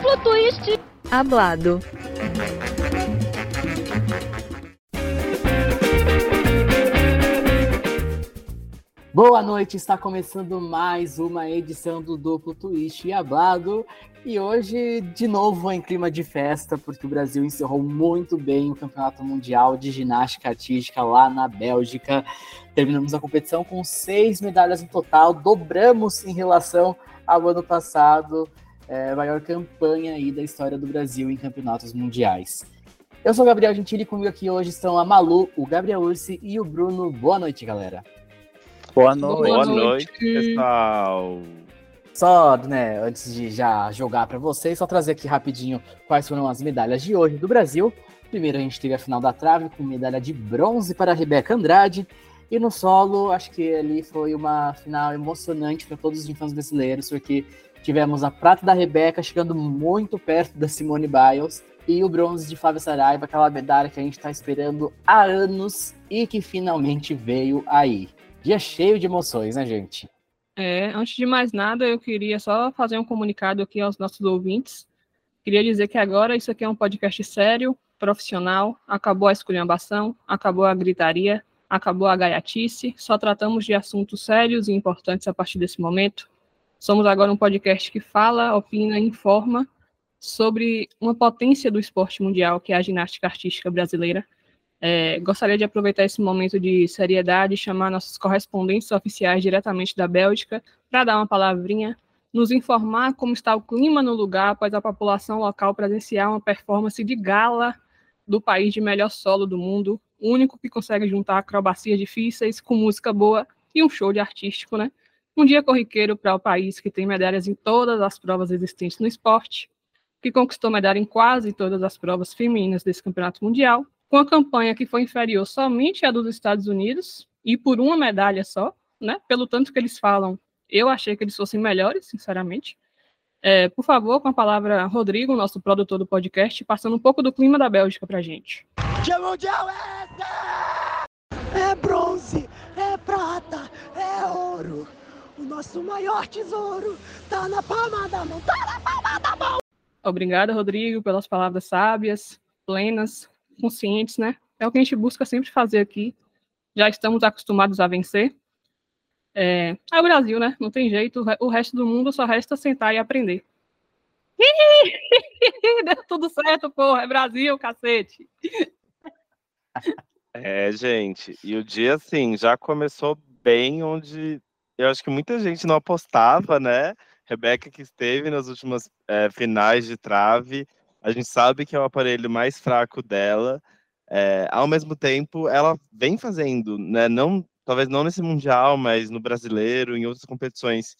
Duplo twist. Hablado. Boa noite, está começando mais uma edição do Duplo Twist e Hablado. E hoje, de novo, em clima de festa, porque o Brasil encerrou muito bem o Campeonato Mundial de Ginástica Artística lá na Bélgica. Terminamos a competição com seis medalhas no total, dobramos em relação ao ano passado, é, maior campanha aí da história do Brasil em campeonatos mundiais. Eu sou o Gabriel Gentili, comigo aqui hoje estão a Malu, o Gabriel Ursi e o Bruno. Boa noite, galera. Boa noite. Boa noite, pessoal. Só, né, antes de já jogar para vocês, só trazer aqui rapidinho quais foram as medalhas de hoje do Brasil. Primeiro a gente teve a final da trave com medalha de bronze para a Rebeca Andrade. E no solo, acho que ali foi uma final emocionante para todos os fãs brasileiros, porque tivemos a prata da Rebeca chegando muito perto da Simone Biles e o bronze de Flávia Saraiva, aquela medalha que a gente está esperando há anos e que finalmente veio aí. Dia cheio de emoções, né, gente? É, antes de mais nada, eu queria só fazer um comunicado aqui aos nossos ouvintes. Queria dizer que agora isso aqui é um podcast sério, profissional, acabou a esculhambação, acabou a gritaria, acabou a gaiatice, só tratamos de assuntos sérios e importantes a partir desse momento. Somos agora um podcast que fala, opina informa sobre uma potência do esporte mundial, que é a ginástica artística brasileira, é, gostaria de aproveitar esse momento de seriedade e chamar nossos correspondentes oficiais diretamente da Bélgica para dar uma palavrinha, nos informar como está o clima no lugar após a população local presenciar uma performance de gala do país de melhor solo do mundo, único que consegue juntar acrobacias difíceis com música boa e um show de artístico, né? Um dia corriqueiro para o país que tem medalhas em todas as provas existentes no esporte, que conquistou medalha em quase todas as provas femininas desse campeonato mundial com a campanha que foi inferior somente à dos Estados Unidos e por uma medalha só, né? Pelo tanto que eles falam, eu achei que eles fossem melhores, sinceramente. É, por favor, com a palavra Rodrigo, nosso produtor do podcast, passando um pouco do clima da Bélgica pra gente. Que mundial é esse? É nosso maior tesouro tá na palma da mão, tá na palma da mão. Obrigada, Rodrigo, pelas palavras sábias, plenas, conscientes, né? É o que a gente busca sempre fazer aqui. Já estamos acostumados a vencer. É, é o Brasil, né? Não tem jeito. O resto do mundo só resta sentar e aprender. Deu tudo certo, porra. É Brasil, cacete. É, gente. E o dia, assim, já começou bem onde eu acho que muita gente não apostava, né? Rebeca que esteve nas últimas é, finais de trave a gente sabe que é o aparelho mais fraco dela. É, ao mesmo tempo, ela vem fazendo, né, não, talvez não nesse Mundial, mas no Brasileiro, em outras competições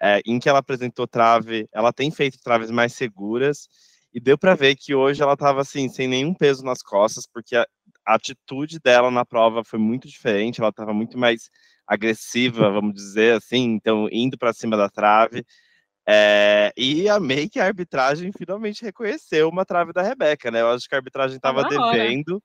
é, em que ela apresentou trave, ela tem feito traves mais seguras, e deu para ver que hoje ela estava assim, sem nenhum peso nas costas, porque a, a atitude dela na prova foi muito diferente, ela estava muito mais agressiva, vamos dizer assim, então indo para cima da trave. É, e amei que a arbitragem finalmente reconheceu uma trave da Rebeca, né? Eu acho que a arbitragem estava devendo.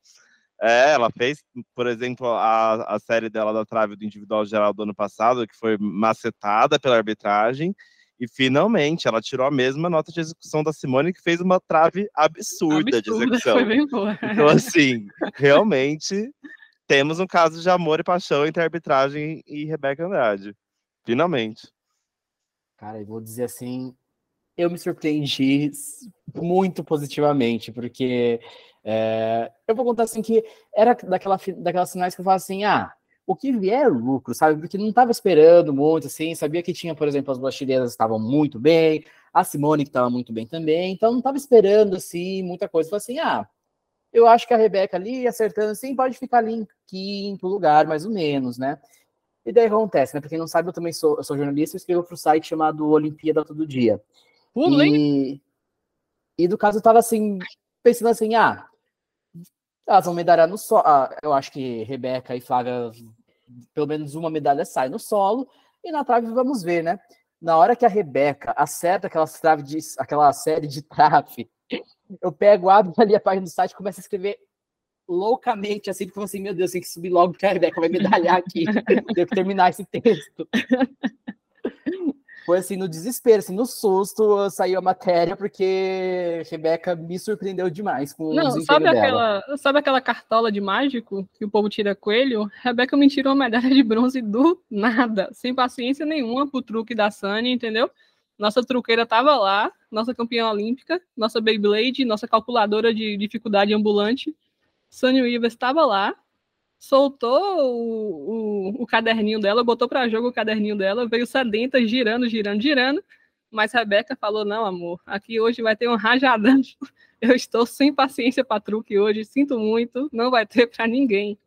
É, ela fez, por exemplo, a, a série dela da trave do individual geral do ano passado, que foi macetada pela arbitragem, e finalmente ela tirou a mesma nota de execução da Simone, que fez uma trave absurda, absurda de execução. Foi bem boa. Então, assim, realmente temos um caso de amor e paixão entre arbitragem e Rebeca Andrade. Finalmente. Cara, eu vou dizer assim, eu me surpreendi muito positivamente, porque é, eu vou contar assim que era daquela, daquelas sinais que eu falo assim, ah, o que vier é lucro, sabe? Porque não estava esperando muito, assim, sabia que tinha, por exemplo, as duas chilenas estavam muito bem, a Simone que estava muito bem também, então não estava esperando, assim, muita coisa. Falei assim, ah, eu acho que a Rebeca ali, acertando assim, pode ficar ali em quinto lugar, mais ou menos, né? E daí acontece, né? Pra quem não sabe, eu também sou, eu sou jornalista, eu escrevo para o site chamado Olimpíada Todo Dia. e, e do caso eu tava assim, pensando assim, ah, elas vão medalhar no solo. Ah, eu acho que Rebeca e Flávia, pelo menos uma medalha sai no solo, e na trave vamos ver, né? Na hora que a Rebeca acerta aquela, trave de, aquela série de trave, eu pego, abro ali a página do site e começo a escrever loucamente, assim, que assim, meu Deus, tem que subir logo, porque a Rebeca vai medalhar aqui. Tenho que terminar esse texto. foi assim, no desespero, assim, no susto, saiu a matéria, porque Rebeca me surpreendeu demais com Não, o sabe dela. aquela, sabe aquela cartola de mágico que o povo tira coelho? Rebeca me tirou uma medalha de bronze do nada, sem paciência nenhuma pro truque da Sunny, entendeu? Nossa truqueira tava lá, nossa campeã olímpica, nossa Beyblade, nossa calculadora de dificuldade ambulante. Sunny Weaver estava lá, soltou o, o, o caderninho dela, botou para jogo o caderninho dela, veio sedenta, girando, girando, girando. Mas Rebeca falou: Não, amor, aqui hoje vai ter um rajadão. Eu estou sem paciência para truque hoje, sinto muito, não vai ter para ninguém.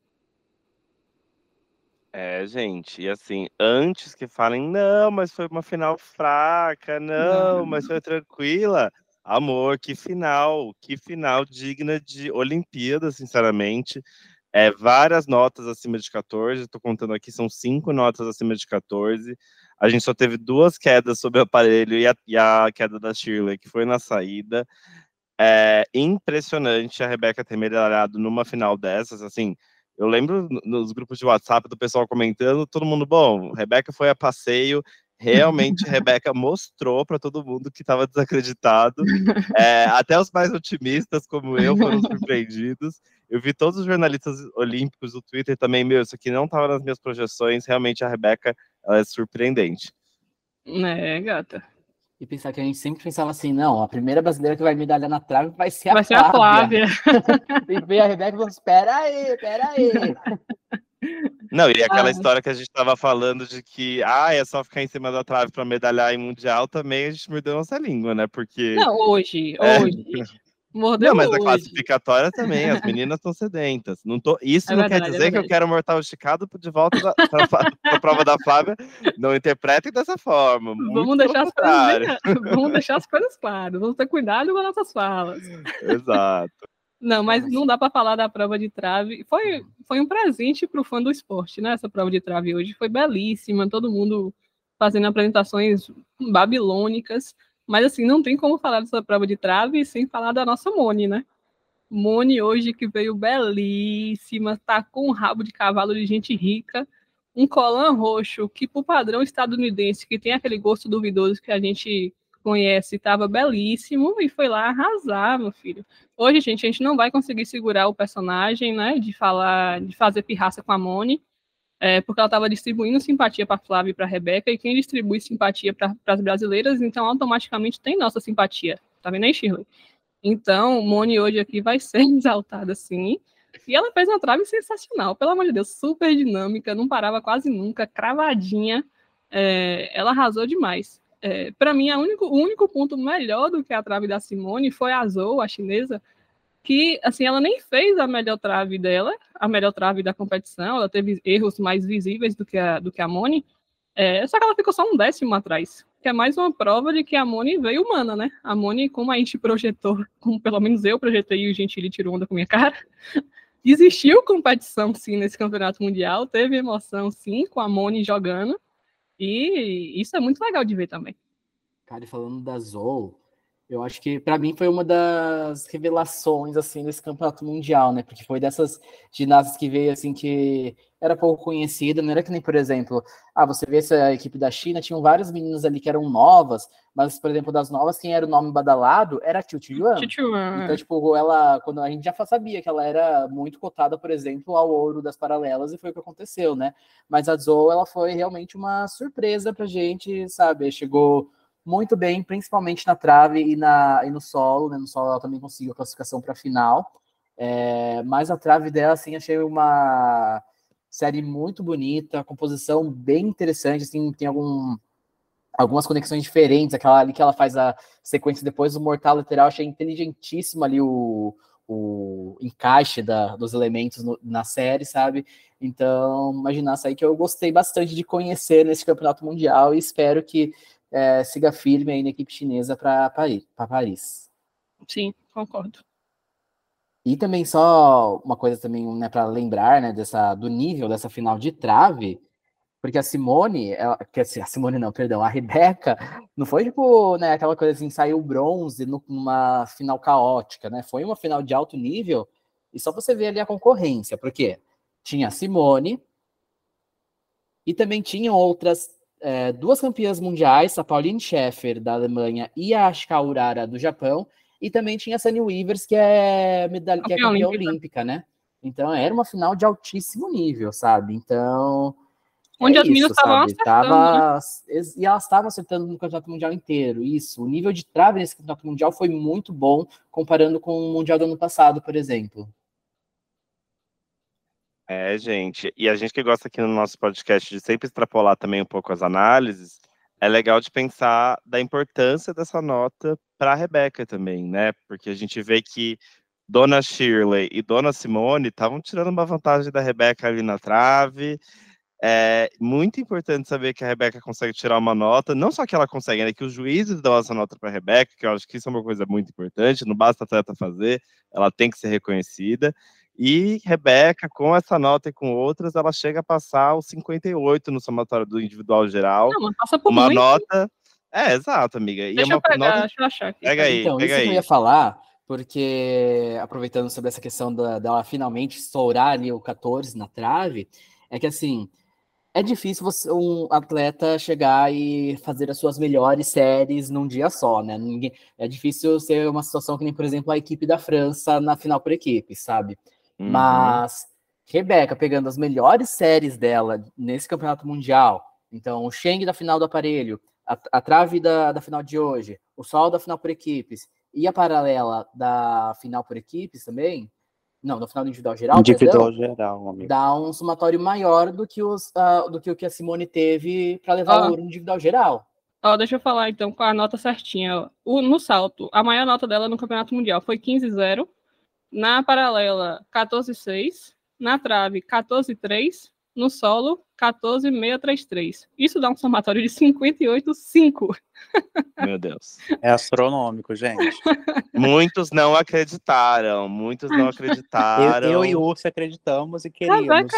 É, gente, e assim, antes que falem, não, mas foi uma final fraca, não, Não. mas foi tranquila. Amor, que final, que final digna de Olimpíada, sinceramente. É, várias notas acima de 14, tô contando aqui, são cinco notas acima de 14. A gente só teve duas quedas sobre o aparelho e a, e a queda da Shirley, que foi na saída. É impressionante a Rebeca ter medalhado numa final dessas, assim, eu lembro no- nos grupos de WhatsApp do pessoal comentando, todo mundo, bom, Rebeca foi a passeio, realmente Rebeca mostrou para todo mundo que estava desacreditado, É, até os mais otimistas como eu foram surpreendidos, eu vi todos os jornalistas olímpicos do Twitter também, meu, isso aqui não estava nas minhas projeções, realmente a Rebeca, é surpreendente. É, gata. E pensar que a gente sempre pensava assim, não, a primeira brasileira que vai medalhar na trave vai ser Vai a ser a Flávia. E veio a Rebeca e falou, espera aí, espera aí. Não, e aquela Ah. história que a gente estava falando de que, ah, é só ficar em cima da trave para medalhar em mundial, também a gente mordeu nossa língua, né? Porque. Não, hoje, É. hoje. Mordeu Não, mas a classificatória também, as meninas estão sedentas. Não tô... Isso É não verdade, quer é dizer que eu quero mortal esticado de volta para a prova da Flávia. Não interpretem dessa forma. Vamos deixar, as coisas vamos deixar as coisas claras. Vamos ter cuidado com as nossas falas. Exato. Não, mas não dá para falar da prova de trave. Foi, foi um presente para o fã do esporte, né? Essa prova de trave hoje foi belíssima, todo mundo fazendo apresentações babilônicas. Mas assim, não tem como falar dessa prova de trave sem falar da nossa Moni, né? Moni hoje que veio belíssima, tá com um rabo de cavalo de gente rica, um colã roxo que pro padrão estadunidense, que tem aquele gosto duvidoso que a gente conhece, estava belíssimo e foi lá arrasar, meu filho. Hoje, gente, a gente não vai conseguir segurar o personagem, né, de falar, de fazer pirraça com a Moni, é, porque ela estava distribuindo simpatia para Flávia e para Rebeca, e quem distribui simpatia para as brasileiras, então automaticamente tem nossa simpatia. Tá vendo aí, Shirley? Então, Moni hoje aqui vai ser exaltada, sim. E ela fez uma trave sensacional, pelo amor de Deus, super dinâmica, não parava quase nunca, cravadinha. É, ela arrasou demais. É, para mim, único, o único ponto melhor do que a trave da Simone foi a Zou, a chinesa, que assim ela nem fez a melhor trave dela, a melhor trave da competição, ela teve erros mais visíveis do que a, do que a Moni, é, só que ela ficou só um décimo atrás, que é mais uma prova de que a Moni veio humana, né? A Moni, como a gente projetou, como pelo menos eu projetei e o Gentili tirou onda com minha cara, existiu competição sim nesse campeonato mundial, teve emoção sim com a Moni jogando, e isso é muito legal de ver também. Cara, e falando da Zou, eu acho que para mim foi uma das revelações assim desse campeonato mundial, né? Porque foi dessas ginastas que veio assim que era pouco conhecida, não era que nem, por exemplo, ah, você vê essa equipe da China, tinham várias meninas ali que eram novas, mas, por exemplo, das novas, quem era o nome badalado era a Tiu Yuan. Chuchuan. Então, tipo, ela, quando a gente já sabia que ela era muito cotada, por exemplo, ao ouro das paralelas, e foi o que aconteceu, né? Mas a Zou, ela foi realmente uma surpresa pra gente, sabe? Chegou muito bem, principalmente na trave e, na, e no solo, né? No solo ela também conseguiu a classificação para a final. É, mas a trave dela, assim, achei uma série muito bonita, composição bem interessante, assim, tem algum, algumas conexões diferentes, aquela ali que ela faz a sequência depois do mortal lateral, achei inteligentíssimo ali o, o encaixe da, dos elementos no, na série, sabe? Então, imaginar isso aí que eu gostei bastante de conhecer nesse campeonato mundial e espero que é, siga firme aí na equipe chinesa para Paris. Sim, concordo. E também só uma coisa também, né, para lembrar, né, dessa do nível dessa final de trave, porque a Simone, ela, dizer, a Simone não, perdão, a Rebeca, não foi tipo, né, aquela coisa assim, saiu bronze numa final caótica, né? Foi uma final de alto nível, e só você ver ali a concorrência, porque tinha a Simone e também tinham outras é, duas campeãs mundiais, a Pauline Scheffer, da Alemanha, e a Ashika Urara, do Japão, e também tinha a Sunny Weavers, que é, medalha, que é campeã olímpica. olímpica, né? Então era uma final de altíssimo nível, sabe? Então. Onde é as meninas estavam acertando. Tava... Né? E elas estavam acertando no Campeonato Mundial inteiro. Isso. O nível de trave nesse Campeonato Mundial foi muito bom, comparando com o Mundial do ano passado, por exemplo. É, gente. E a gente que gosta aqui no nosso podcast de sempre extrapolar também um pouco as análises, é legal de pensar da importância dessa nota para a Rebeca também, né? Porque a gente vê que Dona Shirley e Dona Simone estavam tirando uma vantagem da Rebeca ali na trave. É muito importante saber que a Rebeca consegue tirar uma nota, não só que ela consegue, né, que os juízes dão essa nota para a Rebeca, que eu acho que isso é uma coisa muito importante, não basta a atleta fazer, ela tem que ser reconhecida. E Rebeca, com essa nota e com outras, ela chega a passar os 58 no somatório do individual geral. Não, passa por uma muito. nota. É, exato, amiga. Deixa e é uma eu pegar, nota... deixa eu achar aqui. Pega aí, então, pega isso aí. que eu ia falar, porque aproveitando sobre essa questão da, dela finalmente estourar ali o 14 na trave, é que assim, é difícil você, um atleta chegar e fazer as suas melhores séries num dia só, né? Ninguém, é difícil ser uma situação que nem, por exemplo, a equipe da França na final por equipe, sabe? Uhum. Mas Rebeca pegando as melhores séries dela nesse campeonato mundial, então o Sheng da final do aparelho, a, a trave da, da final de hoje, o sol da final por equipes e a paralela da final por equipes também, não, da final do individual geral, individual perdão, geral, amigo. dá um somatório maior do que, os, uh, do que o que a Simone teve para levar oh. o ouro individual geral. Ó, oh, deixa eu falar então com a nota certinha. O, no salto, a maior nota dela no campeonato mundial foi 15-0, na paralela 14,6, na trave 14,3, no solo 14,633. Isso dá um somatório de 58,5. Meu Deus. É astronômico, gente. Muitos não acreditaram, muitos não acreditaram. Eu, eu e o Urso acreditamos e queríamos. Rebeca,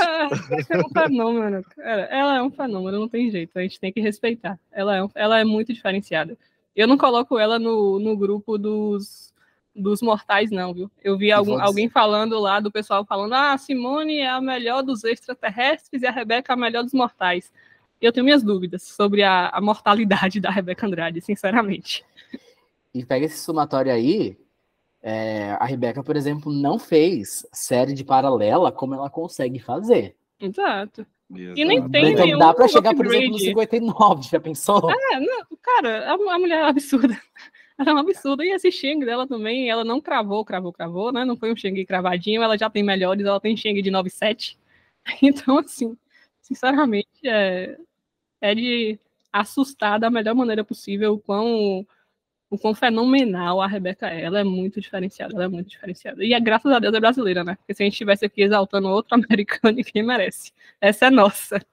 é um fenômeno. Ela é um fenômeno, não tem jeito, a gente tem que respeitar. Ela é, um, ela é muito diferenciada. Eu não coloco ela no, no grupo dos dos mortais, não, viu? Eu vi algum, alguém falando lá, do pessoal falando, ah, a Simone é a melhor dos extraterrestres e a Rebeca é a melhor dos mortais. Eu tenho minhas dúvidas sobre a, a mortalidade da Rebeca Andrade, sinceramente. E pega esse somatório aí, é, a Rebeca, por exemplo, não fez série de paralela como ela consegue fazer. Exato. E nem tem então, nenhum dá para chegar, por exemplo, no 59, já pensou? É, não, cara, a, a mulher é absurda. Era um absurdo. E esse Sheng dela também, ela não cravou, cravou, cravou, né? Não foi um Sheng cravadinho, ela já tem melhores, ela tem Sheng de 9,7. Então, assim, sinceramente, é, é de assustar da melhor maneira possível o quão, o quão fenomenal a Rebeca é. Ela é muito diferenciada, ela é muito diferenciada. E é graças a Deus é brasileira, né? Porque se a gente estivesse aqui exaltando outro americano, quem merece? Essa é nossa.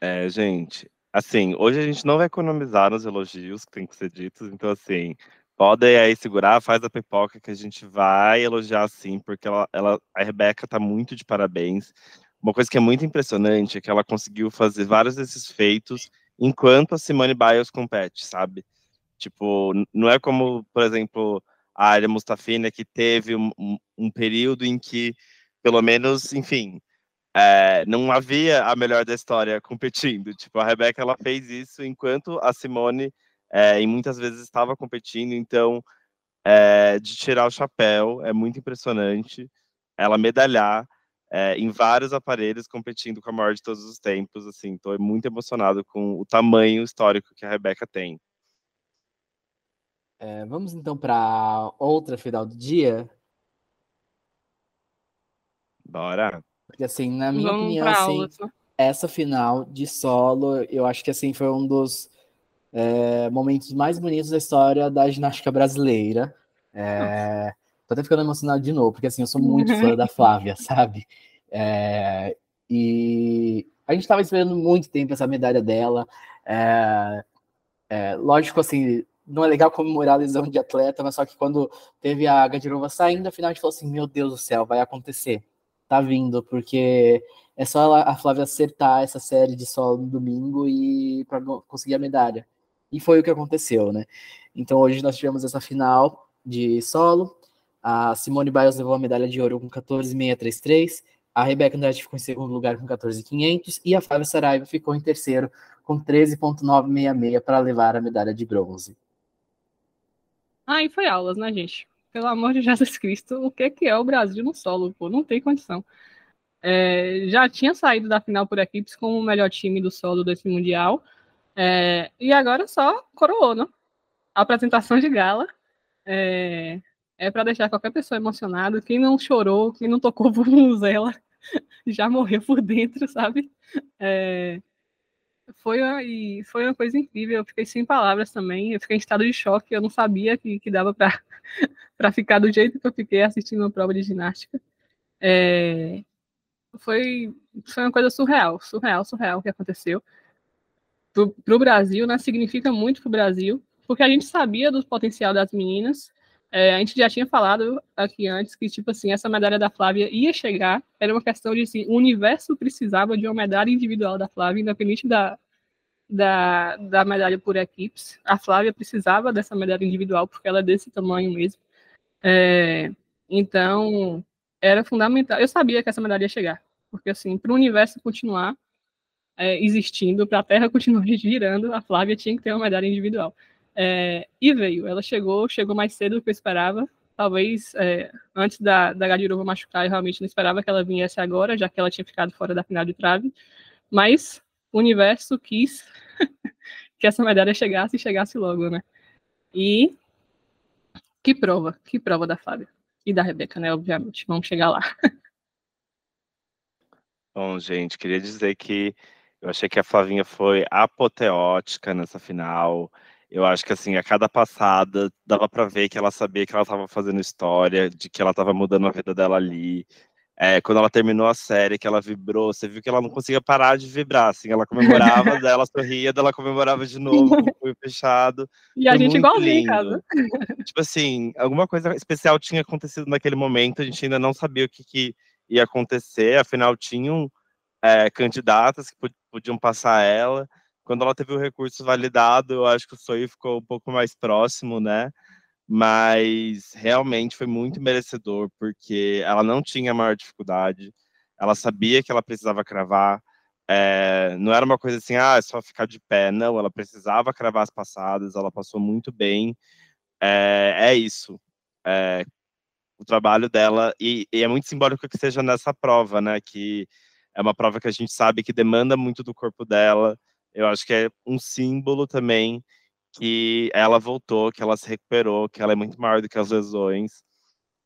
É, gente, Assim, hoje a gente não vai economizar nos elogios que tem que ser ditos, então assim, podem aí segurar, faz a pipoca que a gente vai elogiar sim, porque ela, ela a Rebeca tá muito de parabéns. Uma coisa que é muito impressionante é que ela conseguiu fazer vários desses feitos enquanto a Simone Biles compete, sabe? Tipo, não é como, por exemplo, a Arya Mustafina que teve um, um período em que, pelo menos, enfim, é, não havia a melhor da história competindo. Tipo, a Rebeca ela fez isso enquanto a Simone é, e muitas vezes estava competindo. Então, é, de tirar o chapéu é muito impressionante. Ela medalhar é, em vários aparelhos competindo com a maior de todos os tempos. Assim, estou muito emocionado com o tamanho histórico que a Rebeca tem. É, vamos então para outra final do dia. Bora. Porque, assim, na minha Vamos opinião, assim, essa final de solo, eu acho que, assim, foi um dos é, momentos mais bonitos da história da ginástica brasileira. É, tô até ficando emocionado de novo, porque, assim, eu sou muito fã da Flávia, sabe? É, e a gente estava esperando muito tempo essa medalha dela. É, é, lógico, assim, não é legal comemorar a lesão de atleta, mas só que quando teve a Gadirova saindo, afinal a gente falou assim, meu Deus do céu, vai acontecer tá vindo, porque é só a Flávia acertar essa série de solo no domingo e para conseguir a medalha. E foi o que aconteceu, né? Então hoje nós tivemos essa final de solo. A Simone Biles levou a medalha de ouro com 14,633. A Rebeca Andrade ficou em segundo lugar com 14.500 e a Flávia Saraiva ficou em terceiro com 13.966 para levar a medalha de bronze. E foi aulas, né, gente? Pelo amor de Jesus Cristo, o que, que é o Brasil no solo, pô? Não tem condição. É, já tinha saído da final por equipes como o melhor time do solo desse Mundial. É, e agora só coroou, né? Apresentação de gala é, é para deixar qualquer pessoa emocionada. Quem não chorou, quem não tocou vuvuzela, já morreu por dentro, sabe? É, foi, uma, foi uma coisa incrível. Eu fiquei sem palavras também. Eu fiquei em estado de choque. Eu não sabia que, que dava para ficar do jeito que eu fiquei assistindo uma prova de ginástica. É, foi, foi uma coisa surreal, surreal, surreal o que aconteceu. Para o Brasil, né, significa muito para o Brasil, porque a gente sabia do potencial das meninas. É, a gente já tinha falado aqui antes que, tipo assim, essa medalha da Flávia ia chegar. Era uma questão de, assim, o universo precisava de uma medalha individual da Flávia, independente da, da, da medalha por equipes. A Flávia precisava dessa medalha individual, porque ela é desse tamanho mesmo. É, então, era fundamental. Eu sabia que essa medalha ia chegar, porque assim, para o universo continuar é, existindo, para a Terra continuar girando, a Flávia tinha que ter uma medalha individual. É, e veio, ela chegou, chegou mais cedo do que eu esperava. Talvez é, antes da, da Gadirova machucar, eu realmente não esperava que ela viesse agora, já que ela tinha ficado fora da final de trave. Mas o universo quis que essa medalha chegasse e chegasse logo, né? E que prova, que prova da Flávia. E da Rebeca, né? Obviamente. Vamos chegar lá. Bom, gente, queria dizer que eu achei que a Flavinha foi apoteótica nessa final. Eu acho que assim, a cada passada dava para ver que ela sabia que ela estava fazendo história, de que ela estava mudando a vida dela ali. É, quando ela terminou a série, que ela vibrou, você viu que ela não conseguia parar de vibrar, assim, ela comemorava, dela sorria, dela comemorava de novo, com o fechado. E a gente igualzinho em casa. Tipo assim, alguma coisa especial tinha acontecido naquele momento, a gente ainda não sabia o que, que ia acontecer, afinal tinham é, candidatas que podiam passar ela. Quando ela teve o recurso validado, eu acho que o sonho ficou um pouco mais próximo, né? Mas realmente foi muito merecedor, porque ela não tinha maior dificuldade, ela sabia que ela precisava cravar, é, não era uma coisa assim, ah, é só ficar de pé, não, ela precisava cravar as passadas, ela passou muito bem, é, é isso, é, o trabalho dela, e, e, é muito simbólico que seja nessa prova, né, que é uma prova que a gente sabe que demanda muito do corpo dela, eu acho que é um símbolo também que ela voltou, que ela se recuperou, que ela é muito maior do que as lesões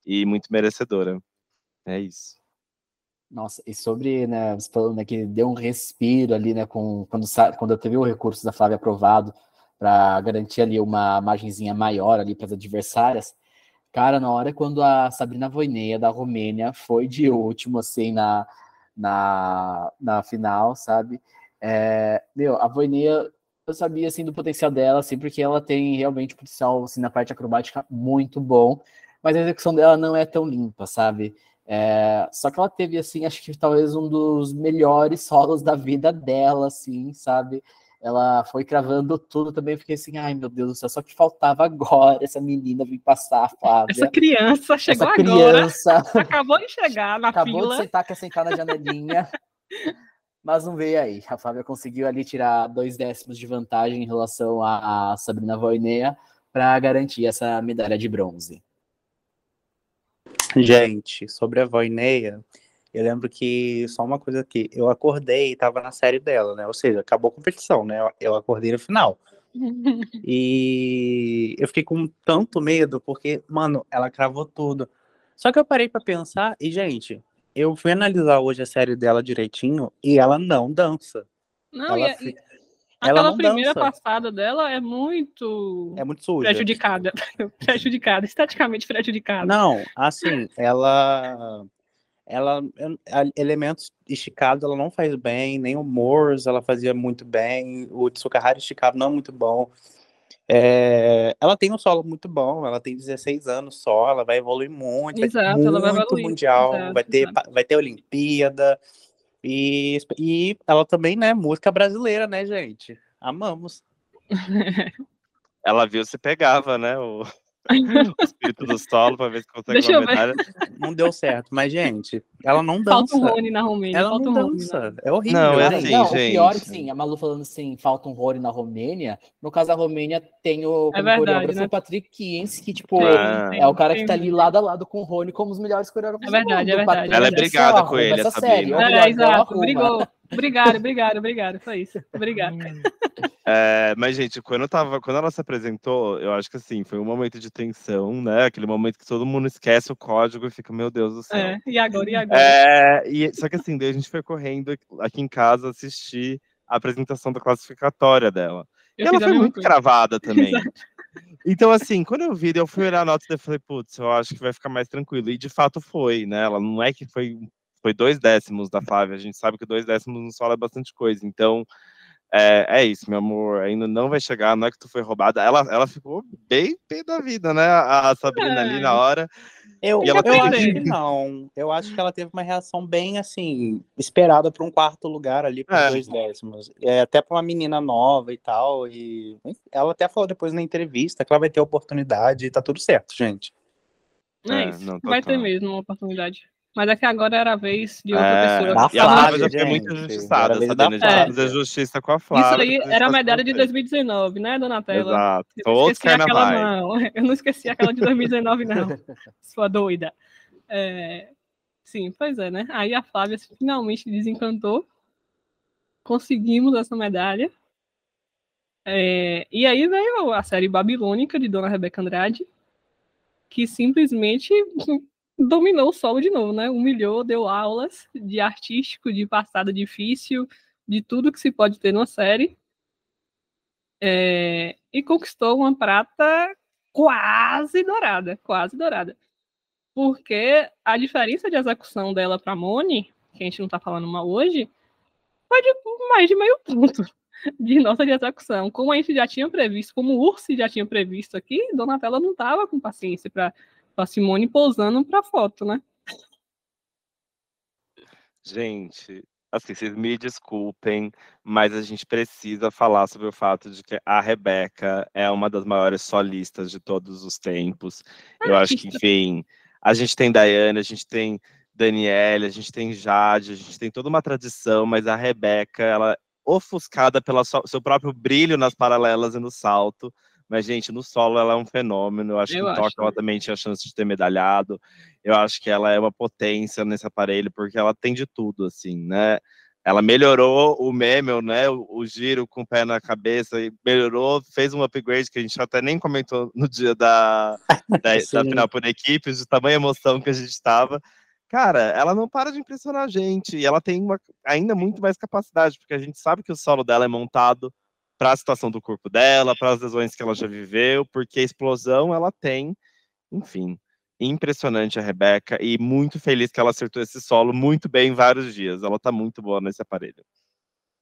e muito merecedora. É isso. Nossa, e sobre, né, você falando né, que deu um respiro ali, né, com, quando, quando teve o recurso da Flávia aprovado para garantir ali uma margenzinha maior ali para as adversárias, cara, na hora quando a Sabrina Voineia da Romênia foi de último, assim, na, na, na final, sabe? É, meu, a Voineia eu sabia assim do potencial dela, assim, porque ela tem realmente potencial assim, na parte acrobática muito bom, mas a execução dela não é tão limpa, sabe? É, só que ela teve assim, acho que talvez um dos melhores solos da vida dela, assim, sabe? Ela foi cravando tudo também, fiquei assim, ai meu Deus do céu, só que faltava agora essa menina vir passar, Flávia. Essa criança chegou essa criança, agora. Acabou de chegar na acabou fila. Acabou de sentar, quer sentar na janelinha. mas não veio aí. A Flávia conseguiu ali tirar dois décimos de vantagem em relação a, Sabrina Voinea para garantir essa medalha de bronze. Gente, sobre a Voineia, eu lembro que só uma coisa aqui, eu acordei e tava na série dela, né? Ou seja, acabou a competição, né? Eu acordei no final. e eu fiquei com tanto medo porque, mano, ela cravou tudo. Só que eu parei para pensar e, gente, eu fui analisar hoje a série dela direitinho e ela não dança. Não, ela, e, ela aquela primeira dança. passada dela é muito. É muito suja. Prejudicada. prejudicada, esteticamente prejudicada. Não, assim, ela. Ela, elementos esticados ela não faz bem, nem o Morse ela fazia muito bem, o Tsukahara esticado não é muito bom. É, ela tem um solo muito bom, ela tem 16 anos só, ela vai evoluir muito, exato, vai ela vai muito evoluir, mundial, exato, vai ter vai ter Olimpíada e, e ela também, né, música brasileira, né, gente? Amamos. ela viu se pegava, né, o o espírito do solo pra ver se consegue Deixa uma medalha. Não deu certo. Mas, gente, ela não dança. Falta um Rony na Romênia. Ela falta não um Rony, né? dança. É horrível. Não, é assim, não, o gente. pior é que sim, a Malu falando assim, falta um Rony na Romênia. No caso da Romênia, tem o É verdade, né? o Patrick Kienz, que, tipo, Ah. é o cara que tá ali lado a lado com o Rony como os melhores coreógrafos É verdade, do é mundo. O verdade. Patrick Ela é brigada com ele, essa série. O É, exato. arruma. Brigou. Obrigado, obrigado, obrigado. Foi isso. Obrigado. É, mas, gente, quando, eu tava, quando ela se apresentou, eu acho que assim, foi um momento de tensão, né? Aquele momento que todo mundo esquece o código e fica, meu Deus do céu. É, e agora, e agora? É, e, só que assim, daí a gente foi correndo aqui em casa assistir a apresentação da classificatória dela. Eu e ela foi muito coisa. cravada também. Então, assim, quando eu vi, eu fui olhar a nota e falei, putz, eu acho que vai ficar mais tranquilo. E de fato foi, né? Ela não é que foi, foi dois décimos da Flávia, a gente sabe que dois décimos no solo é bastante coisa. Então, é, é isso, meu amor, ainda não vai chegar, não é que tu foi roubada. Ela, ela ficou bem pé da vida, né? A, a Sabrina ali na hora. Eu, eu tem- acho que não. Eu acho que ela teve uma reação bem assim, esperada para um quarto lugar ali por É. dois décimos. É, até para uma menina nova e tal. E ela até falou depois na entrevista que ela vai ter oportunidade e tá tudo certo, gente. É, É, isso. não, Vai ter mesmo uma oportunidade. Mas é que agora era a vez de outra É, pessoa. Da e a Flávia já foi muito injustiçada, era a vez Sabrina. da A gente Flávia. fazer justiça com a Flávia. Isso aí era a medalha de tudo bem. 2019, né, Donatella? Exato. Eu não esqueci aquela, carnavais. não. Eu não esqueci aquela de 2019, não. Sua doida. É, Sim, pois é, né? Aí a Flávia finalmente desencantou. Conseguimos essa medalha. É, E aí veio a série Babilônica de Dona Rebeca Andrade, que simplesmente dominou o solo de novo, né? Humilhou, deu aulas de artístico, de passada difícil, de tudo que se pode ter numa série. É, e conquistou uma prata quase dourada, quase dourada. Porque a diferença de execução dela para Moni, que a gente não está falando mal hoje, foi de mais de meio ponto de nota de execução. Como a gente já tinha previsto, como o Ursi já tinha previsto aqui, Donatella não estava com paciência para a Simone pousando para foto, né? Gente, assim, vocês me desculpem, mas a gente precisa falar sobre o fato de que a Rebeca é uma das maiores solistas de todos os tempos. Eu acho que, enfim, a gente tem Daiane, a gente tem Daniele, a gente tem Jade, a gente tem toda uma tradição, mas a Rebeca, ela é ofuscada pelo seu próprio brilho nas paralelas e no salto. Mas, gente, no solo ela é um fenômeno. Eu acho Eu que em acho Tóquio ela também tinha chance de ter medalhado. Eu acho que ela é uma potência nesse aparelho, porque ela tem de tudo, assim, né? Ela melhorou o meme, né? O, o giro com o pé na cabeça, e melhorou, fez um upgrade que a gente até nem comentou no dia da, da, da final por equipes, de tamanha emoção que a gente estava. Cara, ela não para de impressionar a gente, e ela tem uma, ainda muito mais capacidade, porque a gente sabe que o solo dela é montado para a situação do corpo dela, para as lesões que ela já viveu, porque a explosão ela tem, enfim, impressionante a Rebeca e muito feliz que ela acertou esse solo muito bem em vários dias. Ela tá muito boa nesse aparelho.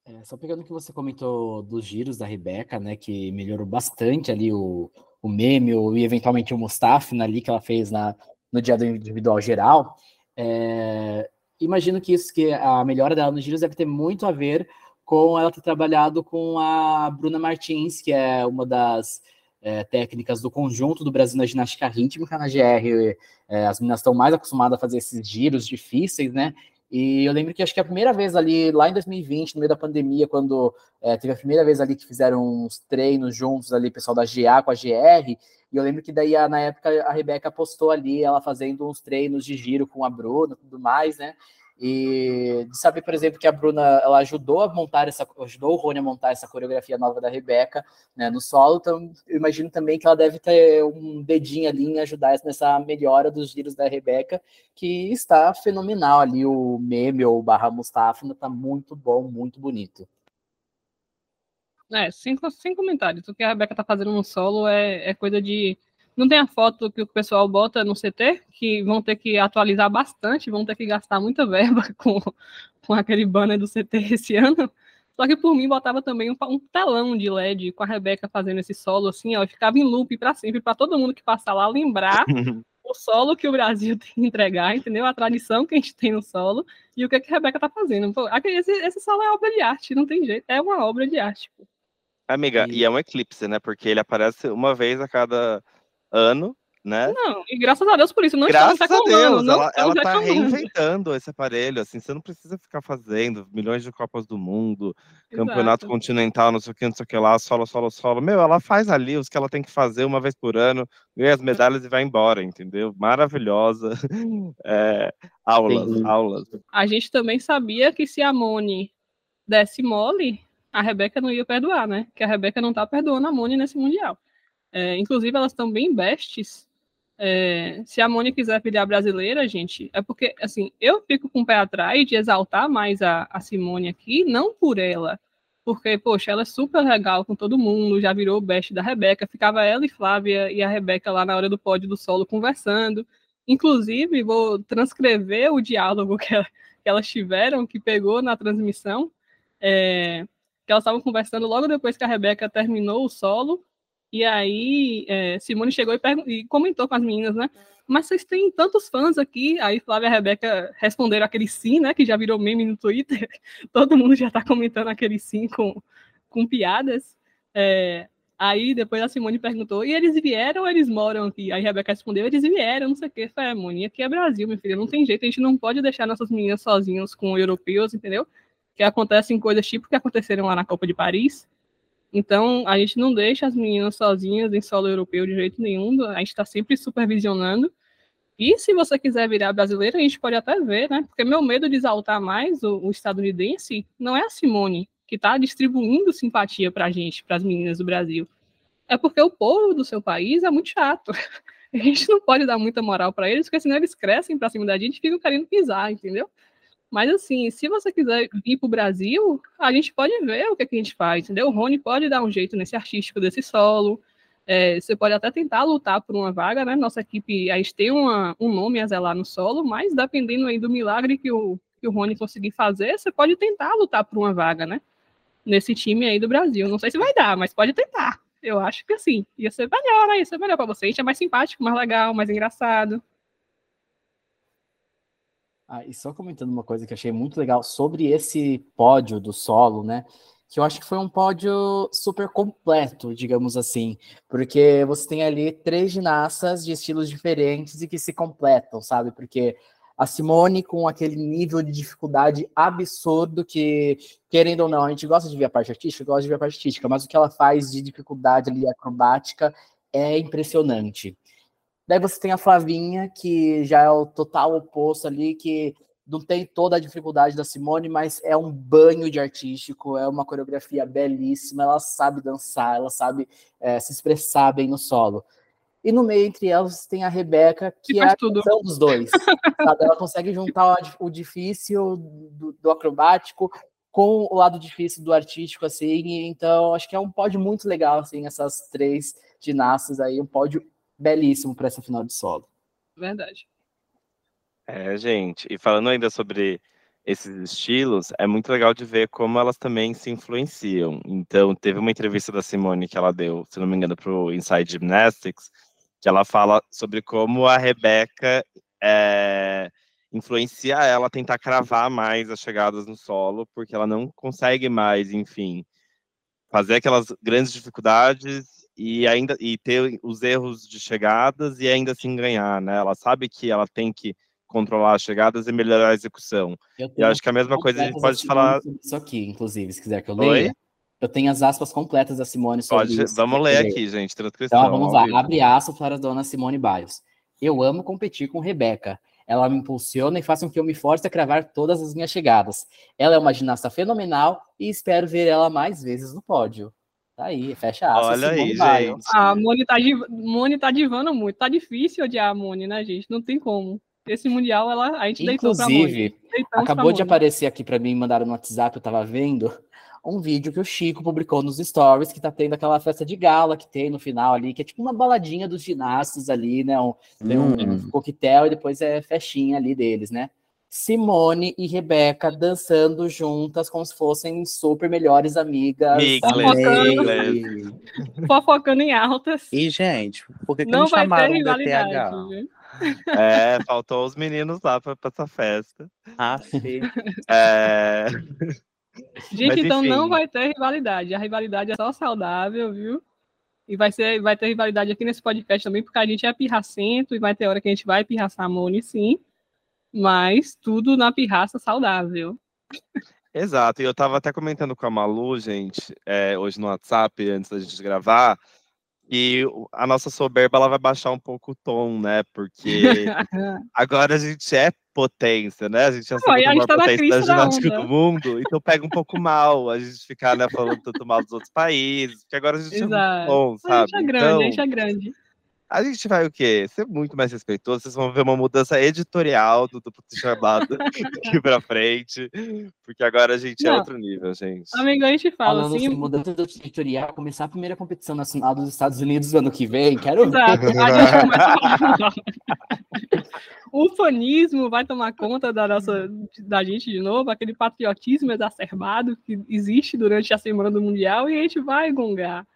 É, só pegando o que você comentou dos giros da Rebeca, né, que melhorou bastante ali o, o meme ou, e eventualmente o Mustafa ali que ela fez na, no dia do individual geral. É, imagino que isso, que a melhora dela nos giros deve ter muito a ver com ela ter trabalhado com a Bruna Martins, que é uma das é, técnicas do conjunto do Brasil na ginástica rítmica na GR. É, as meninas estão mais acostumadas a fazer esses giros difíceis, né? E eu lembro que acho que a primeira vez ali, lá em 2020, no meio da pandemia, quando é, teve a primeira vez ali que fizeram uns treinos juntos ali, pessoal da GA com a GR, e eu lembro que daí, na época, a Rebeca postou ali, ela fazendo uns treinos de giro com a Bruna tudo mais, né? E de saber, por exemplo, que a Bruna ela ajudou a montar essa, ajudou o Rony a montar essa coreografia nova da Rebeca né, no solo, então eu imagino também que ela deve ter um dedinho ali em ajudar nessa melhora dos giros da Rebeca, que está fenomenal ali, o meme ou barra Mustafa, está muito bom, muito bonito. É, sem, sem comentários. O que a Rebeca tá fazendo no solo é, é coisa de. Não tem a foto que o pessoal bota no CT, que vão ter que atualizar bastante, vão ter que gastar muita verba com, com aquele banner do CT esse ano. Só que por mim botava também um, um telão de LED com a Rebeca fazendo esse solo assim, ó, e ficava em loop para sempre, para todo mundo que passar lá lembrar o solo que o Brasil tem que entregar, entendeu? A tradição que a gente tem no solo e o que, que a Rebeca tá fazendo. Pô, esse, esse solo é obra de arte, não tem jeito, é uma obra de arte. Pô. Amiga, e... e é um eclipse, né? Porque ele aparece uma vez a cada ano, né? Não, e graças a Deus por isso. Não Graças a. Deus, não ela, ela tá reinventando esse aparelho, assim, você não precisa ficar fazendo milhões de Copas do Mundo, campeonato Exato. continental, não sei o que, não sei o que lá, solo, solo, solo. Meu, ela faz ali os que ela tem que fazer uma vez por ano, ganha as medalhas e vai embora, entendeu? Maravilhosa. É, aulas, Sim. aulas. A gente também sabia que se a Moni desse mole, a Rebeca não ia perdoar, né? Que a Rebeca não tá perdoando a Moni nesse Mundial. É, inclusive, elas estão bem bestes. É, se a Moni quiser pilhar brasileira, gente, é porque, assim, eu fico com o pé atrás de exaltar mais a, a Simone aqui, não por ela, porque, poxa, ela é super legal com todo mundo, já virou best da Rebeca, ficava ela e Flávia e a Rebeca lá na hora do pódio do solo conversando. Inclusive, vou transcrever o diálogo que, ela- que elas tiveram, que pegou na transmissão, é, que elas estavam conversando logo depois que a Rebeca terminou o solo, e aí é, Simone chegou e, e comentou com as meninas, né? Mas vocês têm tantos fãs aqui. Aí Flávia e Rebeca responderam aquele sim, né? Que já virou meme no Twitter. Todo mundo já tá comentando aquele sim com, com piadas. É, aí depois a Simone perguntou: e eles vieram ou eles moram aqui? Aí a Rebeca respondeu: eles vieram, não sei o que. Foi, é, Moni, aqui é Brasil, minha filha. Não tem jeito, a gente não pode deixar nossas meninas sozinhas com europeus, entendeu? Que acontecem coisas tipo que aconteceram lá na Copa de Paris. Então, a gente não deixa as meninas sozinhas em solo europeu de jeito nenhum, a gente está sempre supervisionando. E se você quiser virar brasileira, a gente pode até ver, né? Porque meu medo de exaltar mais o, o estadunidense não é a Simone, que está distribuindo simpatia para a gente, para as meninas do Brasil. É porque o povo do seu país é muito chato. A gente não pode dar muita moral para eles, porque senão eles crescem para cima da gente e ficam querendo pisar, entendeu? Mas assim, se você quiser vir para o Brasil, a gente pode ver o que, que a gente faz, entendeu? O Rony pode dar um jeito nesse artístico desse solo. É, você pode até tentar lutar por uma vaga, né? Nossa equipe, a gente tem uma, um nome a zelar no solo, mas dependendo aí do milagre que o, que o Rony conseguir fazer, você pode tentar lutar por uma vaga, né? Nesse time aí do Brasil. Não sei se vai dar, mas pode tentar. Eu acho que assim, ia ser melhor, né? Ia ser melhor para você. A gente é mais simpático, mais legal, mais engraçado. Ah, e só comentando uma coisa que achei muito legal sobre esse pódio do solo, né? Que eu acho que foi um pódio super completo, digamos assim, porque você tem ali três ginastas de estilos diferentes e que se completam, sabe? Porque a Simone com aquele nível de dificuldade absurdo que, querendo ou não, a gente gosta de ver a parte artística, gosta de ver a parte artística, mas o que ela faz de dificuldade ali acrobática é impressionante. Daí você tem a Flavinha, que já é o total oposto ali, que não tem toda a dificuldade da Simone, mas é um banho de artístico, é uma coreografia belíssima, ela sabe dançar, ela sabe é, se expressar bem no solo. E no meio entre elas tem a Rebeca, que Que é a tudo. dos dois. Ela consegue juntar o difícil do, do acrobático com o lado difícil do artístico, assim. Então, acho que é um pódio muito legal, assim, essas três ginastas aí, um pódio belíssimo para essa final de solo. Verdade. É, gente, e falando ainda sobre esses estilos, é muito legal de ver como elas também se influenciam. Então, teve uma entrevista da Simone que ela deu, se não me engano, para o Inside Gymnastics, que ela fala sobre como a Rebeca é, influencia ela a tentar cravar mais as chegadas no solo, porque ela não consegue mais, enfim, fazer aquelas grandes dificuldades e ainda e ter os erros de chegadas e ainda assim ganhar, né? Ela sabe que ela tem que controlar as chegadas e melhorar a execução. Eu, eu acho que a mesma coisa a gente pode falar. Isso aqui, inclusive, se quiser que eu Oi? leia. Eu tenho as aspas completas da Simone sobre Pode, isso. vamos ler aqui, gente, transcrição. Então vamos lá, abre aspas para a dona Simone Biles. Eu amo competir com Rebeca. Ela me impulsiona e faz com que eu me force a cravar todas as minhas chegadas. Ela é uma ginasta fenomenal e espero ver ela mais vezes no pódio. Tá aí, fecha aspas. Olha aí, Simone Biles. gente. A Moni tá, div... Moni tá divando muito. Tá difícil odiar a Moni, né, gente? Não tem como. Esse Mundial, ela, a gente deitou pra Moni. Inclusive, acabou de aparecer aqui para mim, mandaram no WhatsApp, eu tava vendo um vídeo que o Chico publicou nos stories, que tá tendo aquela festa de gala que tem no final ali, que é tipo uma baladinha dos ginastas ali, né? Um, tem um, Hum. um coquetel e depois é festinha ali deles, né? Simone e Rebeca dançando juntas como se fossem super melhores amigas. Miglas, Fofocando em altas. E, gente, por que, que não não vai ter chamaram o rivalidade. BTH? viu? É, faltou os meninos lá para essa festa. Ah, sim. É, Gente, Mas, então não enfim. vai ter rivalidade. A rivalidade é só saudável, viu? E vai, ser, vai ter rivalidade aqui nesse podcast também, porque a gente é pirracento e vai ter hora que a gente vai pirraçar a Moni, sim. Mas tudo na pirraça saudável. Exato, e eu estava até comentando com a Malu, gente, é, hoje no WhatsApp, antes da gente gravar, e a nossa soberba ela vai baixar um pouco o tom, né? Porque agora a gente é potência, né? A gente é a segunda tá potência da ginástica da do mundo, então pega um pouco mal a gente ficar né, falando tanto mal dos outros países, porque agora a gente Exato. é bom, sabe? A gente é grande, então, a gente é grande. A gente vai o quê? Ser muito mais respeitoso. Vocês vão ver uma mudança editorial do duplo chamado aqui pra frente. Porque agora a gente é Não. é outro nível, gente. Amigo, a gente fala Falando assim. mudança editorial, começar a primeira competição nacional dos Estados Unidos no ano que vem. Quero Exato. ver. A gente começa o fanismo vai tomar conta da nossa da gente de novo, aquele patriotismo exacerbado que existe durante a semana do Mundial, e a gente vai gongar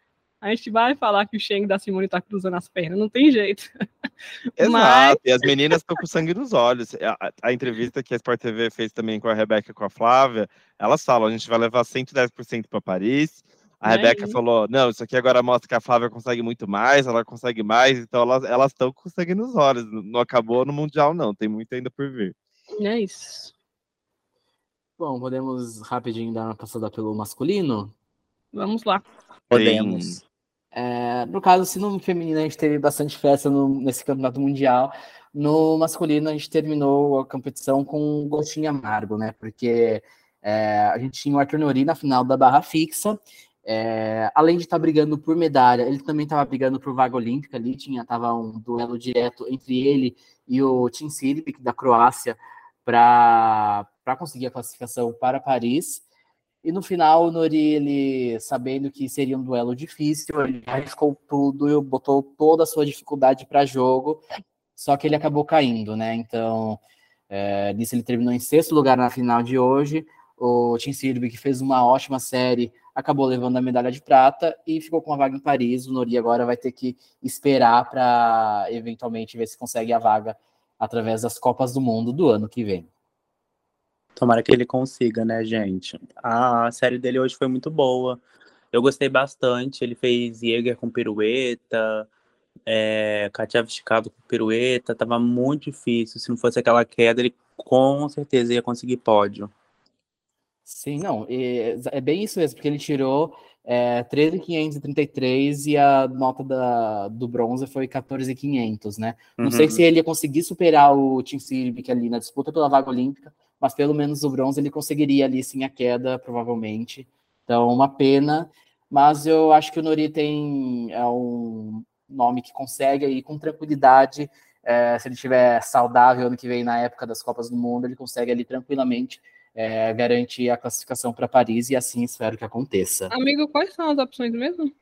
a gente vai falar que o Sheng da Simone tá cruzando as pernas, não tem jeito. Exato, Mas... e as meninas estão com sangue nos olhos. A, a, entrevista que a Sport TV fez também com a Rebeca e com a Flávia, elas falam: a gente vai levar 110% para Paris. A é Rebeca isso. falou: não, isso aqui agora mostra que a Flávia consegue muito mais, ela consegue mais, então elas estão com sangue nos olhos. Não acabou no Mundial, não, tem muito ainda por vir. É isso. Bom, podemos rapidinho dar uma passada pelo masculino? Vamos lá. Podemos. É, no caso, se no feminino a gente teve bastante festa no, nesse campeonato mundial, no masculino a gente terminou a competição com um gostinho amargo, né? Porque é, a gente tinha o Arthur Nori na final da barra fixa. É, além de estar tá brigando por medalha, ele também estava brigando por vaga olímpica ali, tinha tava um duelo direto entre ele e o Tim Silipic da Croácia para conseguir a classificação para Paris. E no final, o Nori, ele, sabendo que seria um duelo difícil, ele arriscou tudo e botou toda a sua dificuldade para jogo, só que ele acabou caindo, né? Então, é, nisso ele terminou em sexto lugar na final de hoje. O Tim Sirby, que fez uma ótima série, acabou levando a medalha de prata e ficou com a vaga em Paris. O Nori agora vai ter que esperar para eventualmente ver se consegue a vaga através das Copas do Mundo do ano que vem. Tomara que ele consiga, né, gente? A série dele hoje foi muito boa. Eu gostei bastante. Ele fez Jäger com pirueta, é, Katia com pirueta. Tava muito difícil. Se não fosse aquela queda, ele com certeza ia conseguir pódio. Sim, não. É bem isso mesmo, porque ele tirou é, 13,533 e a nota da, do bronze foi 14,500, né? Não uhum. sei se ele ia conseguir superar o Tim Sirbic ali na disputa pela vaga olímpica, mas pelo menos o bronze ele conseguiria ali sim a queda, provavelmente. Então, uma pena, mas eu acho que o Nori tem é um nome que consegue aí com tranquilidade, é, se ele estiver saudável ano que vem na época das Copas do Mundo, ele consegue ali tranquilamente é, garantir a classificação para Paris e assim espero que aconteça. Amigo, quais são as opções mesmo?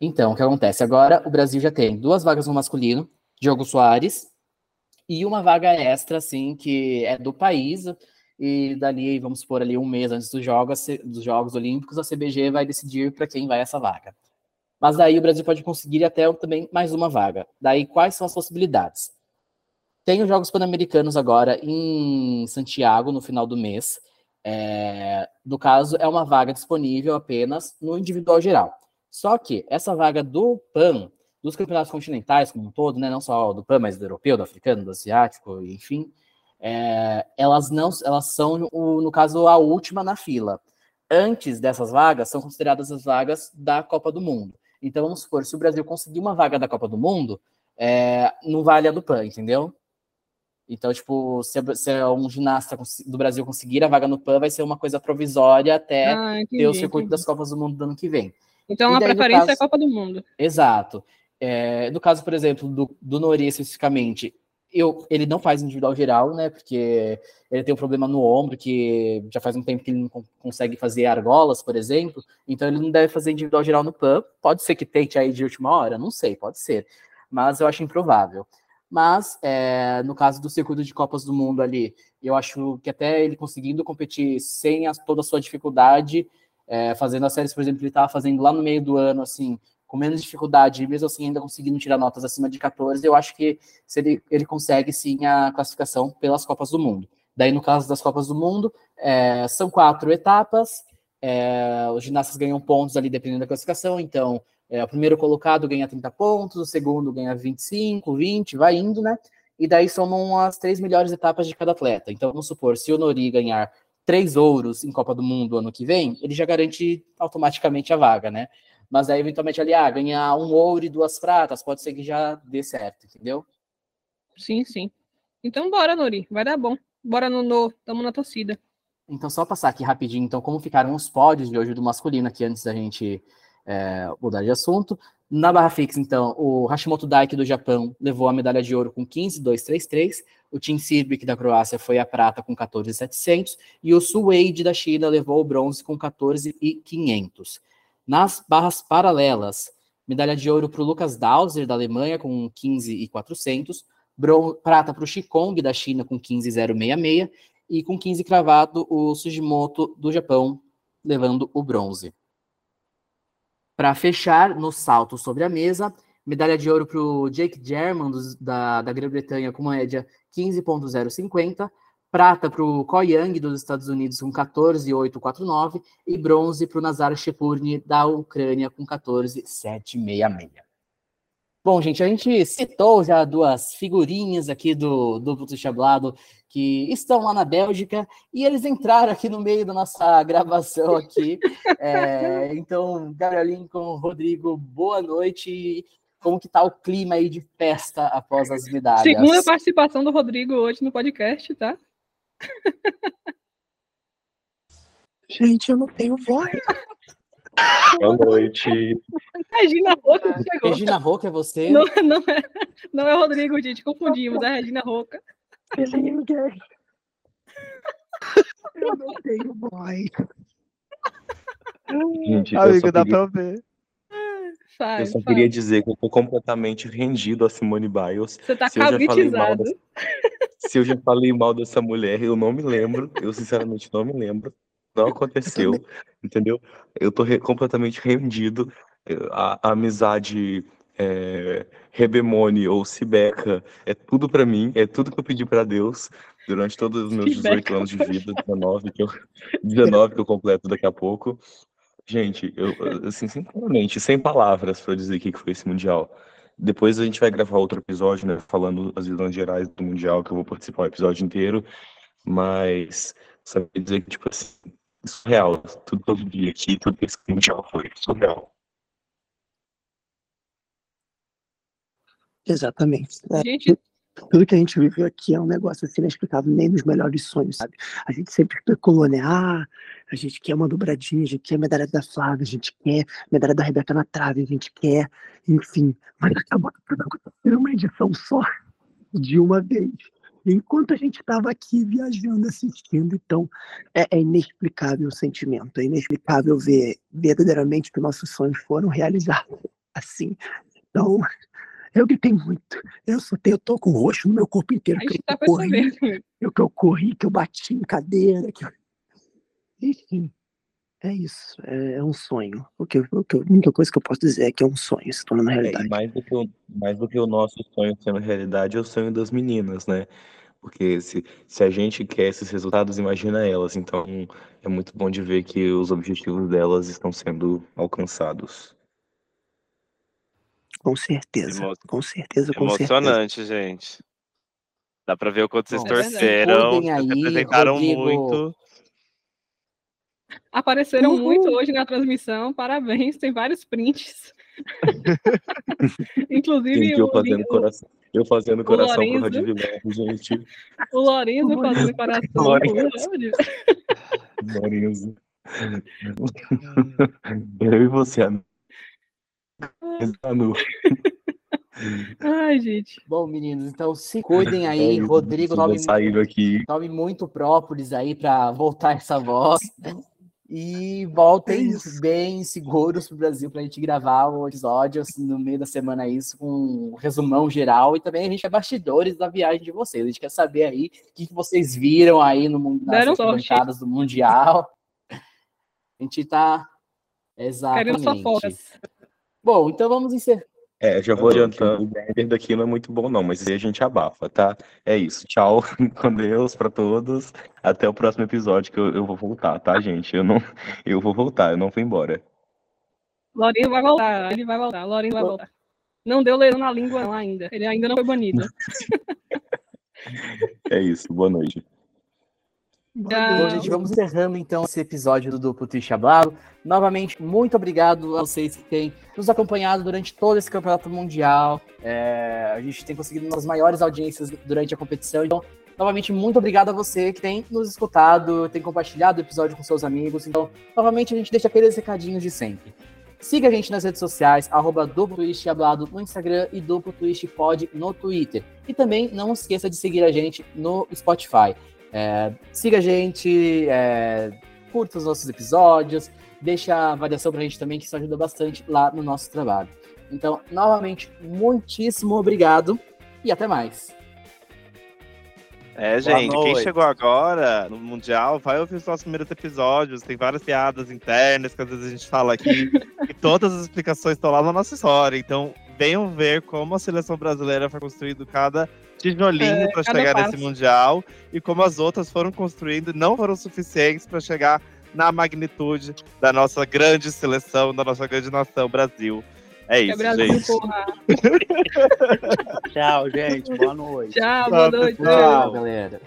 Então, o que acontece? Agora o Brasil já tem duas vagas no masculino, Diogo Soares, e uma vaga extra, assim, que é do país, e dali, vamos supor, ali um mês antes dos Jogos, dos Jogos Olímpicos, a CBG vai decidir para quem vai essa vaga. Mas daí o Brasil pode conseguir até também mais uma vaga. Daí, quais são as possibilidades? Tem os Jogos Pan-Americanos agora em Santiago, no final do mês. É, no caso, é uma vaga disponível apenas no individual geral. Só que essa vaga do PAN, dos campeonatos continentais como um todo, né, não só do PAN, mas do europeu, do africano, do asiático, enfim, é, elas não, elas são, no, caso, a última na fila. Antes dessas vagas, são consideradas as vagas da Copa do Mundo. Então, vamos supor, se o Brasil conseguir uma vaga da Copa do Mundo, é, não vale a do PAN, entendeu? Então, tipo, se, se um ginasta do Brasil conseguir a vaga no PAN, vai ser uma coisa provisória até ah, entendi, ter o circuito entendi. das Copas do Mundo do ano que vem. Então, e a daí, preferência caso, é a Copa do Mundo. Exato. É, no caso, por exemplo, do, do Nori especificamente, eu, ele não faz individual geral, né? Porque ele tem um problema no ombro, que já faz um tempo que ele não consegue fazer argolas, por exemplo. Então ele não deve fazer individual geral no PAN. Pode ser que tente aí de última hora, não sei, pode ser. Mas eu acho improvável. Mas é, no caso do circuito de Copas do Mundo ali, eu acho que até ele conseguindo competir sem a, toda a sua dificuldade, é, fazendo as séries, por exemplo, ele estava fazendo lá no meio do ano, assim, com menos dificuldade, mesmo assim ainda conseguindo tirar notas acima de 14, eu acho que se ele, ele consegue sim a classificação pelas Copas do Mundo. Daí, no caso das Copas do Mundo, é, são quatro etapas, é, os ginastas ganham pontos ali dependendo da classificação, então É, o primeiro colocado ganha 30 pontos, o segundo ganha 25, 20, vai indo, né? E daí somam as três melhores etapas de cada atleta. Então, vamos supor, se o Nori ganhar três ouros em Copa do Mundo ano que vem, ele já garante automaticamente a vaga, né? Mas aí, eventualmente, ali, ah, ganhar um ouro e duas pratas, pode ser que já dê certo, entendeu? Sim, sim. Então, bora, Nori, vai dar bom. Bora, Nuno, tamo na torcida. Então, só passar aqui rapidinho, então, como ficaram os pódios de hoje do masculino aqui, antes da gente é, mudar de assunto. Na barra fixa, então, o Hashimoto Daiki do Japão levou a medalha de ouro com 15,233, o Tim Sirbic da Croácia foi a prata com 14,700 e o Suede da China levou o bronze com 14,500. Nas barras paralelas, medalha de ouro para o Lucas Dauser da Alemanha com 15,400, prata para o Shikong da China com 15,066 e com 15 cravado o Sugimoto do Japão levando o bronze. Para fechar, no salto sobre a mesa, medalha de ouro para o Jake German, da, da Grã-Bretanha, com média 15,050. Prata para o Koyang, dos Estados Unidos, com 14,849. E bronze para o Nazar Shepurny, da Ucrânia, com 14,766. Bom, gente, a gente citou já duas figurinhas aqui do Duplo Chablado que estão lá na Bélgica e eles entraram aqui no meio da nossa gravação aqui. É, então, Gabriel com Rodrigo, boa noite. Como que tá o clima aí de festa após as medalhas? Segunda participação do Rodrigo hoje no podcast, tá? Gente, eu não tenho voz. Boa noite. Regina Roca chegou. Regina Roca é você? Não, não, é, não é o Rodrigo, gente. Confundimos. É a Regina Roca. Eu não tenho voz. Gente, Amigo, dá queria, pra ver. Faz, eu só faz. queria dizer que eu tô completamente rendido a Simone Biles. Você tá Se Se eu já falei mal dessa mulher, eu não me lembro. Eu sinceramente não me lembro. Não aconteceu, entendeu? Eu tô re- completamente rendido. A, a amizade é, Rebemone ou Sibeca é tudo pra mim, é tudo que eu pedi pra Deus durante todos os meus 18 Sibeca. anos de vida, 19 que eu, 19 que eu completo daqui a pouco. Gente, eu, assim, sinceramente, sem palavras pra dizer o que foi esse Mundial. Depois a gente vai gravar outro episódio, né, falando as visões gerais do Mundial, que eu vou participar o episódio inteiro, mas queria dizer que, tipo assim, surreal, tudo que eu vi aqui, tudo que esse Mundial foi, surreal. Exatamente. É, Gente, tudo que a gente viveu aqui é um negócio assim inexplicável, nem nos melhores sonhos, sabe? A gente sempre especulou, né? Ah, a gente quer uma dobradinha, a gente quer a medalha da Flávia, a gente quer a medalha da Rebeca na trave, a gente quer, enfim. Mas acabou acontecendo uma edição só, de uma vez. Enquanto a gente estava aqui viajando, assistindo, então é, é inexplicável o sentimento, é inexplicável ver verdadeiramente que nossos sonhos foram realizados assim. Então, eu gritei muito. Eu só tenho, eu tô com roxo no meu corpo inteiro. Que eu, tá corri, eu, que eu corri, que eu bati em cadeira. Que eu... Enfim, é isso. É, é um sonho. O que, o que, a única coisa que eu posso dizer é que é um sonho se tornando É, realidade. e mais do que o, mais do que o nosso sonho sendo realidade, é o sonho das meninas, né? Porque se, se a gente quer esses resultados, imagina elas. Então, é muito bom de ver que os objetivos delas estão sendo alcançados. Com certeza. Emo- Com certeza, com certeza. Emocionante, gente. Dá pra ver o quanto vocês Bom, é torceram, aí, representaram Rodrigo. muito. Apareceram Uhul. muito hoje na transmissão. Parabéns, tem vários prints. Inclusive, Gente, eu o, fazendo coração, eu fazendo o coração pro Lorenzo. Radivilar, gente. o Lorenzo fazendo coração. Lorenzo. Lorenzo. Eu e você, amigo. Manu. Ai, gente. Bom, meninos, então se cuidem aí. Rodrigo, tome, saíram aqui. tome muito própolis aí para voltar essa voz. E É voltem isso. bem seguros pro Brasil pra gente gravar o episódio assim, no meio da semana isso com um resumão geral e também a gente é bastidores da viagem de vocês. A gente quer saber aí o que, que vocês viram aí no mundo nas arquibancadas do Mundial. A gente tá exatamente. Bom, então vamos encerrar. É, já vou adiantando, o Grindr daqui não é muito bom não, mas aí a gente abafa, tá? É isso, tchau, com Deus pra todos, até o próximo episódio que eu, eu vou voltar, tá, gente? Eu não, eu vou voltar, eu não vou embora. Lourinho vai voltar, ele vai voltar, Lourinho vai voltar. Não deu leilão na língua ainda, ele ainda não foi banido. é isso, boa noite. Bom, gente, vamos encerrando então esse episódio do Duplo Twist Hablado. Novamente, muito obrigado a vocês que têm nos acompanhado durante todo esse campeonato mundial. É, a gente tem conseguido umas maiores audiências durante a competição. Então, novamente, muito obrigado a você que tem nos escutado, tem compartilhado o episódio com seus amigos. Então, novamente, a gente deixa aqueles recadinhos de sempre. Siga a gente nas redes sociais, arroba Duplo Twist Hablado no Instagram e Duplo Twist Pod no Twitter. E também não esqueça de seguir a gente no Spotify. É, siga a gente, é, curta os nossos episódios, deixa a avaliação pra gente também, que isso ajuda bastante lá no nosso trabalho. Então, novamente, muitíssimo obrigado e até mais. É, gente, quem chegou agora no Mundial, vai ouvir os nossos primeiros episódios. Tem várias piadas internas que às vezes a gente fala aqui. e todas as explicações estão lá na nossa história. Então, venham ver como a seleção brasileira foi construindo cada tijolinho é, é para chegar passo. nesse Mundial e como as outras foram construindo não foram suficientes para chegar na magnitude da nossa grande seleção, da nossa grande nação, Brasil. É isso, é Brasil, gente. Tchau, gente. Boa noite. Tchau, boa noite. Tchau, galera.